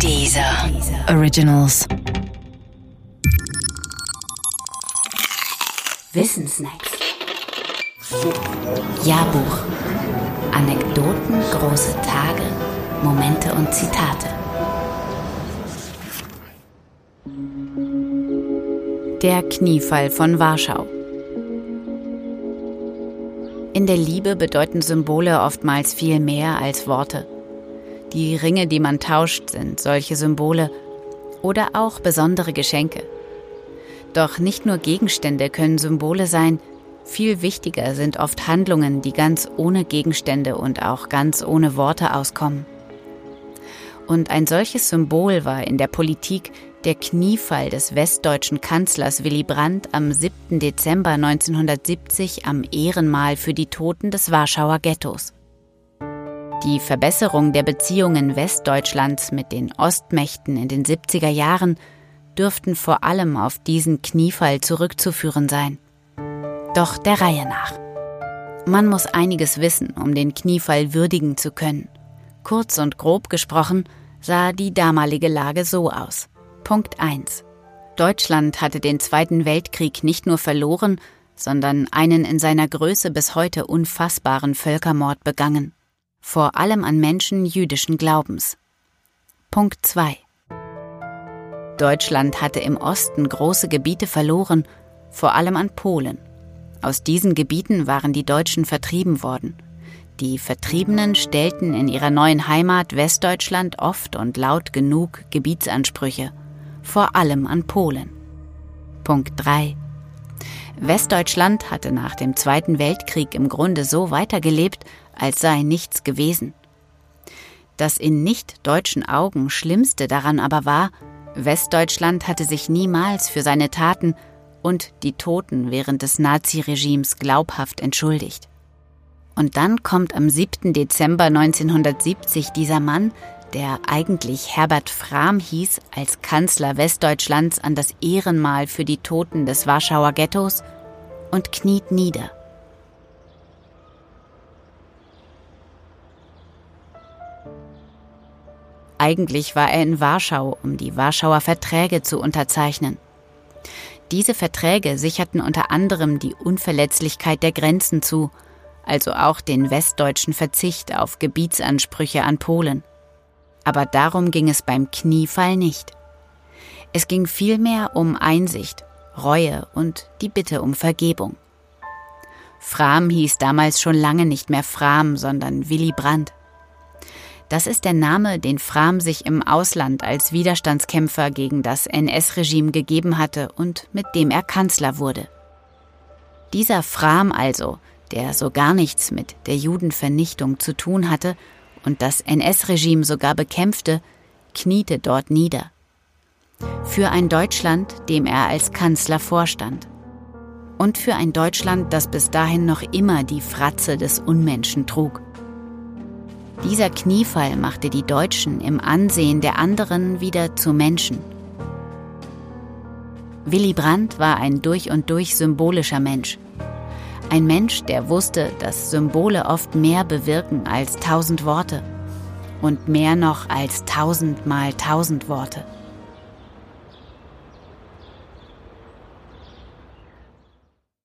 Dieser Originals. Wissensnacks. Jahrbuch. Anekdoten, große Tage, Momente und Zitate. Der Kniefall von Warschau. In der Liebe bedeuten Symbole oftmals viel mehr als Worte. Die Ringe, die man tauscht, sind solche Symbole oder auch besondere Geschenke. Doch nicht nur Gegenstände können Symbole sein, viel wichtiger sind oft Handlungen, die ganz ohne Gegenstände und auch ganz ohne Worte auskommen. Und ein solches Symbol war in der Politik der Kniefall des westdeutschen Kanzlers Willy Brandt am 7. Dezember 1970 am Ehrenmal für die Toten des Warschauer Ghettos. Die Verbesserung der Beziehungen Westdeutschlands mit den Ostmächten in den 70er Jahren dürften vor allem auf diesen Kniefall zurückzuführen sein. Doch der Reihe nach. Man muss einiges wissen, um den Kniefall würdigen zu können. Kurz und grob gesprochen sah die damalige Lage so aus. Punkt 1. Deutschland hatte den Zweiten Weltkrieg nicht nur verloren, sondern einen in seiner Größe bis heute unfassbaren Völkermord begangen. Vor allem an Menschen jüdischen Glaubens. Punkt 2. Deutschland hatte im Osten große Gebiete verloren, vor allem an Polen. Aus diesen Gebieten waren die Deutschen vertrieben worden. Die Vertriebenen stellten in ihrer neuen Heimat Westdeutschland oft und laut genug Gebietsansprüche vor allem an Polen. Punkt 3. Westdeutschland hatte nach dem Zweiten Weltkrieg im Grunde so weitergelebt, als sei nichts gewesen. Das in nicht-deutschen Augen Schlimmste daran aber war, Westdeutschland hatte sich niemals für seine Taten und die Toten während des Naziregimes glaubhaft entschuldigt. Und dann kommt am 7. Dezember 1970 dieser Mann, der eigentlich Herbert Frahm hieß, als Kanzler Westdeutschlands an das Ehrenmal für die Toten des Warschauer Ghettos und kniet nieder. Eigentlich war er in Warschau, um die Warschauer Verträge zu unterzeichnen. Diese Verträge sicherten unter anderem die Unverletzlichkeit der Grenzen zu, also auch den westdeutschen Verzicht auf Gebietsansprüche an Polen. Aber darum ging es beim Kniefall nicht. Es ging vielmehr um Einsicht, Reue und die Bitte um Vergebung. Fram hieß damals schon lange nicht mehr Fram, sondern Willy Brandt. Das ist der Name, den Fram sich im Ausland als Widerstandskämpfer gegen das NS-Regime gegeben hatte und mit dem er Kanzler wurde. Dieser Fram also, der so gar nichts mit der Judenvernichtung zu tun hatte und das NS-Regime sogar bekämpfte, kniete dort nieder. Für ein Deutschland, dem er als Kanzler vorstand. Und für ein Deutschland, das bis dahin noch immer die Fratze des Unmenschen trug. Dieser Kniefall machte die Deutschen im Ansehen der anderen wieder zu Menschen. Willy Brandt war ein durch und durch symbolischer Mensch. Ein Mensch, der wusste, dass Symbole oft mehr bewirken als tausend Worte und mehr noch als tausend mal tausend Worte.